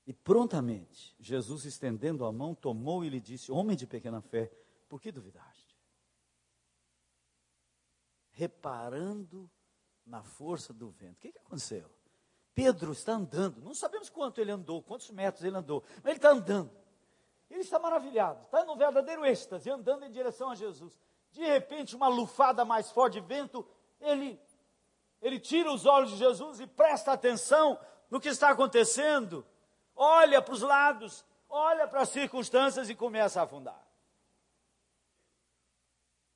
E prontamente, Jesus, estendendo a mão, tomou e lhe disse: Homem de pequena fé, por que duvidaste? Reparando na força do vento. O que, que aconteceu? Pedro está andando, não sabemos quanto ele andou, quantos metros ele andou, mas ele está andando. Ele está maravilhado, está num verdadeiro êxtase, andando em direção a Jesus. De repente, uma lufada mais forte de vento, ele, ele tira os olhos de Jesus e presta atenção no que está acontecendo. Olha para os lados, olha para as circunstâncias e começa a afundar.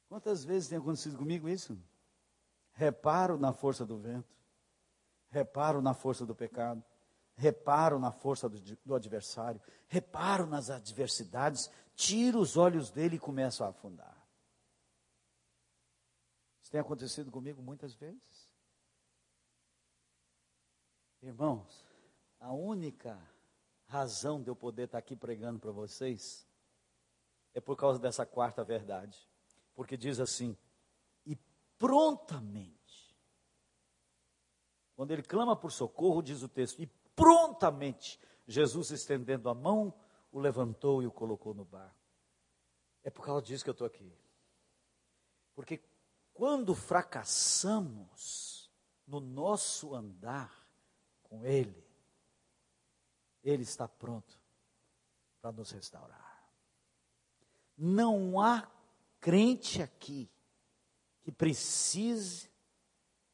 Quantas vezes tem acontecido comigo isso? Reparo na força do vento reparo na força do pecado, reparo na força do, do adversário, reparo nas adversidades, tiro os olhos dele e começo a afundar. Isso tem acontecido comigo muitas vezes. Irmãos, a única razão de eu poder estar aqui pregando para vocês é por causa dessa quarta verdade. Porque diz assim: e prontamente quando ele clama por socorro, diz o texto, e prontamente Jesus, estendendo a mão, o levantou e o colocou no barco. É por causa disso que eu estou aqui. Porque quando fracassamos no nosso andar com Ele, Ele está pronto para nos restaurar. Não há crente aqui que precise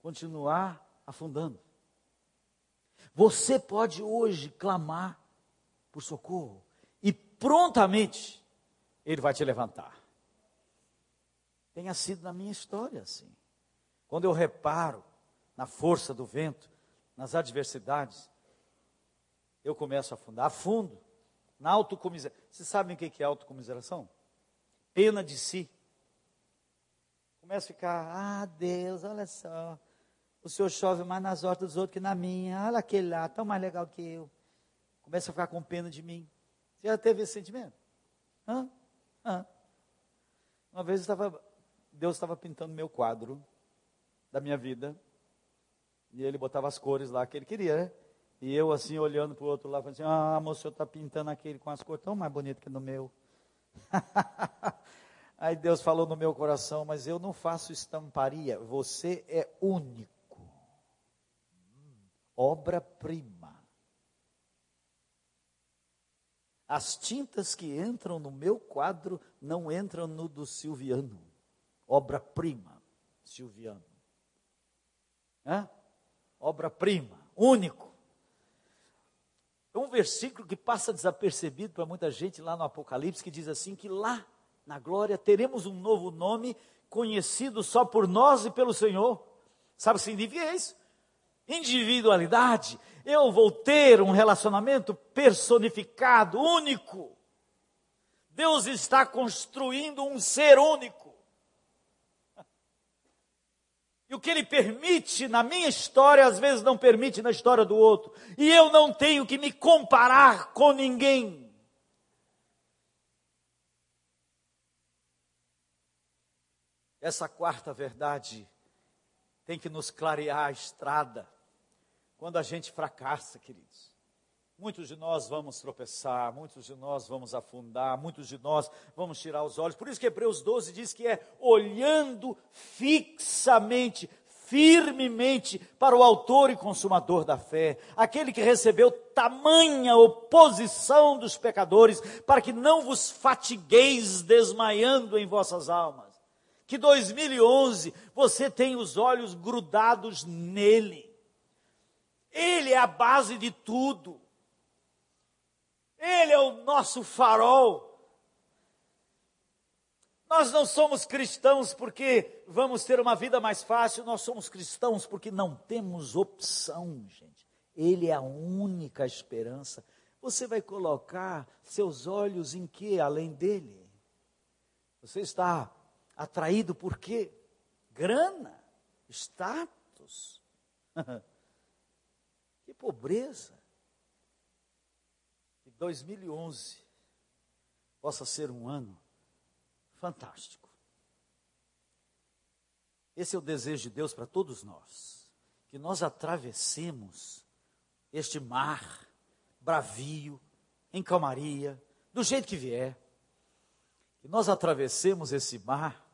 continuar afundando. Você pode hoje clamar por socorro e prontamente ele vai te levantar. Tenha sido na minha história assim. Quando eu reparo na força do vento, nas adversidades, eu começo a afundar. Afundo na autocomiseração. Vocês sabem o que é autocomiseração? Pena de si. Começa a ficar, ah, Deus, olha só. O senhor chove mais nas hortas dos outros que na minha. Olha aquele lá, tão mais legal que eu. Começa a ficar com pena de mim. Você já teve esse sentimento? Hã? Hã? Uma vez estava, Deus estava pintando meu quadro da minha vida. E ele botava as cores lá que ele queria, né? E eu assim, olhando para o outro lado, falando assim, ah, moço, o senhor está pintando aquele com as cores tão mais bonitas que no meu. Aí Deus falou no meu coração, mas eu não faço estamparia, você é único. Obra-prima. As tintas que entram no meu quadro não entram no do Silviano. Obra-prima, Silviano. Obra-prima, único. É um versículo que passa desapercebido para muita gente lá no Apocalipse, que diz assim: que lá na glória teremos um novo nome conhecido só por nós e pelo Senhor. Sabe o que significa isso? Individualidade. Eu vou ter um relacionamento personificado, único. Deus está construindo um ser único. E o que ele permite na minha história, às vezes não permite na história do outro. E eu não tenho que me comparar com ninguém. Essa quarta verdade tem que nos clarear a estrada quando a gente fracassa, queridos. Muitos de nós vamos tropeçar, muitos de nós vamos afundar, muitos de nós vamos tirar os olhos. Por isso que Hebreus 12 diz que é olhando fixamente, firmemente para o autor e consumador da fé, aquele que recebeu tamanha oposição dos pecadores, para que não vos fatigueis desmaiando em vossas almas. Que 2011 você tem os olhos grudados nele. Ele é a base de tudo. Ele é o nosso farol. Nós não somos cristãos porque vamos ter uma vida mais fácil, nós somos cristãos porque não temos opção, gente. Ele é a única esperança. Você vai colocar seus olhos em que além dele? Você está atraído por quê? Grana, status. que pobreza. 2011 possa ser um ano fantástico. Esse é o desejo de Deus para todos nós, que nós atravessemos este mar bravio, em calmaria, do jeito que vier, que nós atravessemos esse mar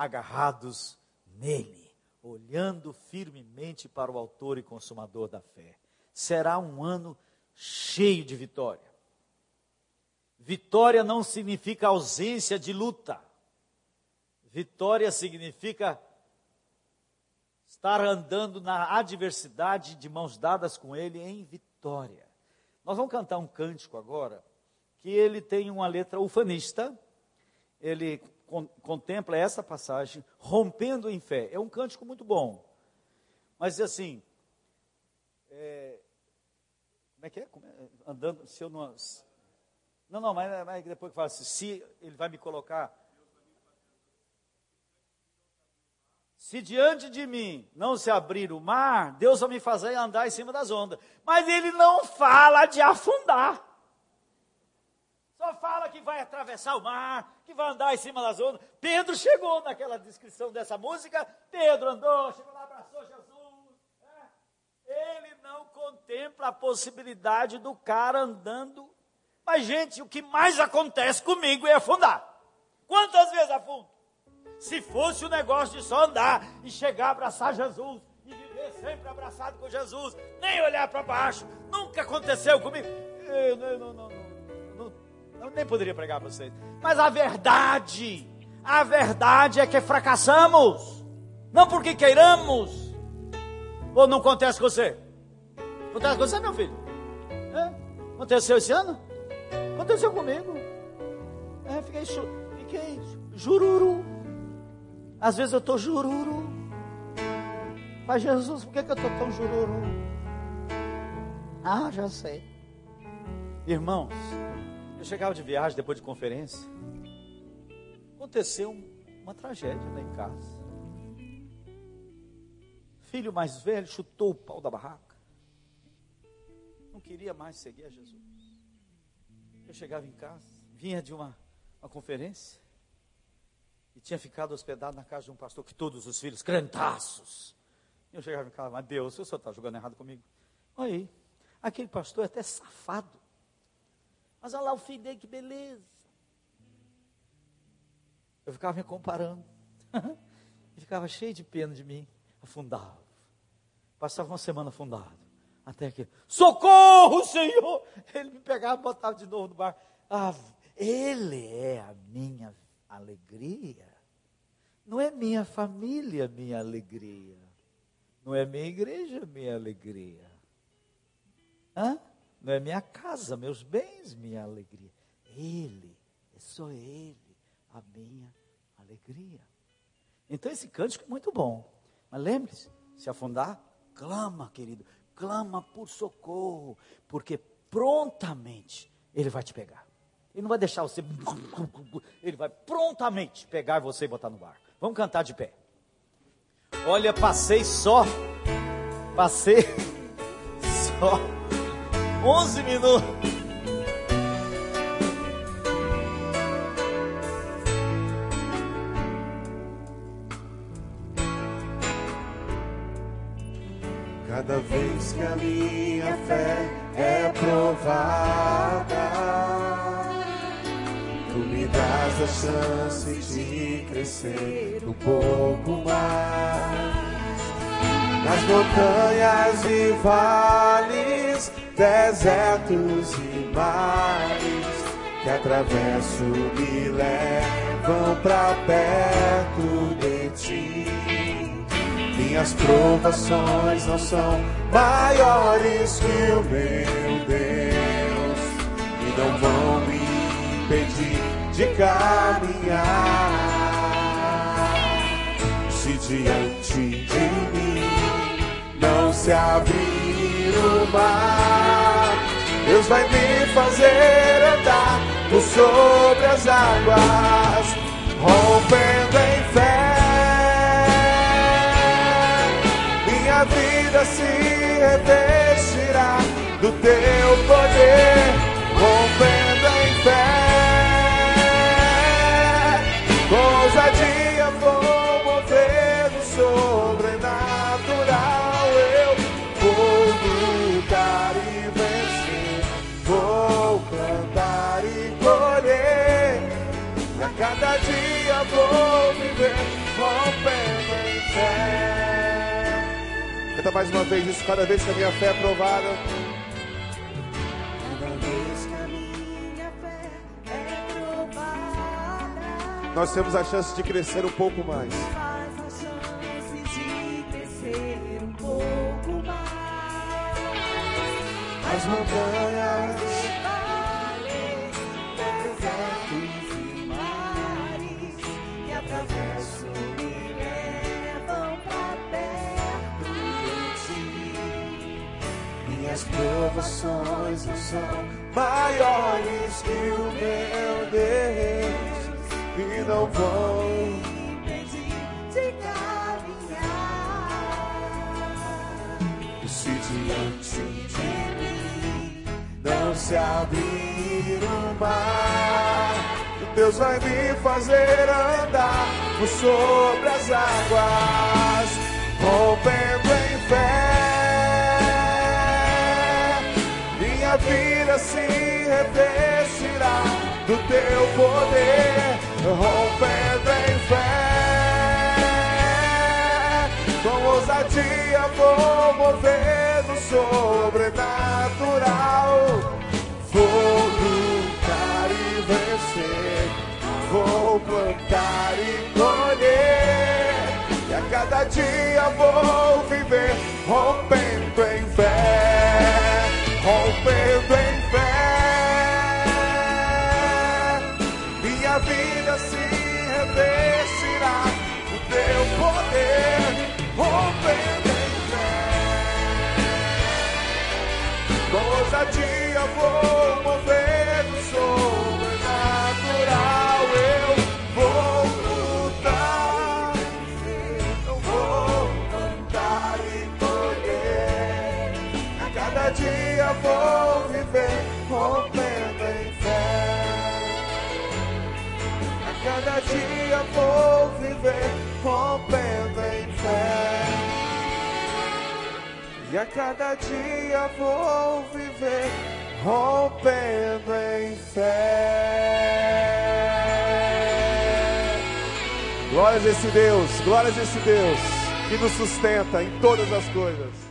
agarrados nele, olhando firmemente para o Autor e Consumador da fé. Será um ano cheio de vitória. Vitória não significa ausência de luta. Vitória significa estar andando na adversidade de mãos dadas com Ele em vitória. Nós vamos cantar um cântico agora, que ele tem uma letra ufanista, ele contempla essa passagem, rompendo em fé. É um cântico muito bom, mas assim, é, como é que é? é? Andando, se eu não não, não, mas, mas depois que fala assim, se ele vai me colocar. Se diante de mim não se abrir o mar, Deus vai me fazer andar em cima das ondas. Mas ele não fala de afundar. Só fala que vai atravessar o mar, que vai andar em cima das ondas. Pedro chegou naquela descrição dessa música. Pedro andou, chegou lá, abraçou Jesus. É. Ele não contempla a possibilidade do cara andando mas, gente, o que mais acontece comigo é afundar. Quantas vezes afundo? Se fosse o negócio de só andar e chegar a abraçar Jesus e viver sempre abraçado com Jesus, nem olhar para baixo, nunca aconteceu comigo. Não, não, não, não, Eu nem poderia pregar para vocês. Mas a verdade, a verdade é que fracassamos. Não porque queiramos. Ou não acontece com você? Acontece com você, meu filho? É? Aconteceu esse ano? Aconteceu comigo. É, fiquei, fiquei jururu. Às vezes eu estou jururu. Mas Jesus, por que, que eu estou tão jururu? Ah, já sei. Irmãos, eu chegava de viagem depois de conferência. Aconteceu uma tragédia lá em casa. Filho mais velho chutou o pau da barraca. Não queria mais seguir a Jesus. Eu chegava em casa, vinha de uma, uma conferência e tinha ficado hospedado na casa de um pastor que todos os filhos, crentaços. Eu chegava em casa, mas Deus, o senhor está jogando errado comigo. Olha aí, aquele pastor é até safado. Mas olha lá o filho dele, que beleza. Eu ficava me comparando. e ficava cheio de pena de mim. Afundava. Passava uma semana afundado. Até que, socorro, Senhor! Ele me pegava e botava de novo no bar. Ah, ele é a minha alegria. Não é minha família minha alegria. Não é minha igreja minha alegria. Hã? Não é minha casa, meus bens, minha alegria. Ele, é só Ele, a minha alegria. Então esse cântico é muito bom. Mas lembre-se, se afundar, clama, querido, clama por socorro, porque prontamente Ele vai te pegar. Ele não vai deixar você. Ele vai prontamente pegar você e botar no barco. Vamos cantar de pé. Olha, passei só. Passei só 11 minutos. Cada vez que a minha fé é provada, tu me dás a chance de crescer um pouco mais. Nas montanhas e vales, desertos e mares que atravesso me levam para perto de ti. Minhas provações não são maiores que o meu Deus e não vão me impedir de caminhar. Se diante de mim não se abrir mar, Deus vai me fazer andar por sobre as águas, rompendo em fé. Minha vida se revestirá do teu poder, vou viver rompendo em fé. Canta mais uma vez isso, cada vez que a minha fé é provada. Cada vez que a minha fé é provada, Nós temos a chance de crescer um pouco mais. faz a Minhas provações não são maiores que o meu Deus e não vão. De caminhar. Se diante de mim não se abrir o mar, Deus vai me fazer andar por sobre as águas, rompendo em fé. minha vida se revestirá do teu poder, rompendo em fé. Com ousadia vou mover no sobrenatural. Vou lutar e vencer, vou plantar e colher. E a cada dia vou viver rompendo em fé rompendo em fé. Minha vida se revestirá do teu poder, rompendo em fé. Ousadia vou viver rompendo em fé. A cada dia vou viver rompendo em fé. E a cada dia vou viver rompendo em fé. Glórias a esse Deus, glórias a esse Deus que nos sustenta em todas as coisas.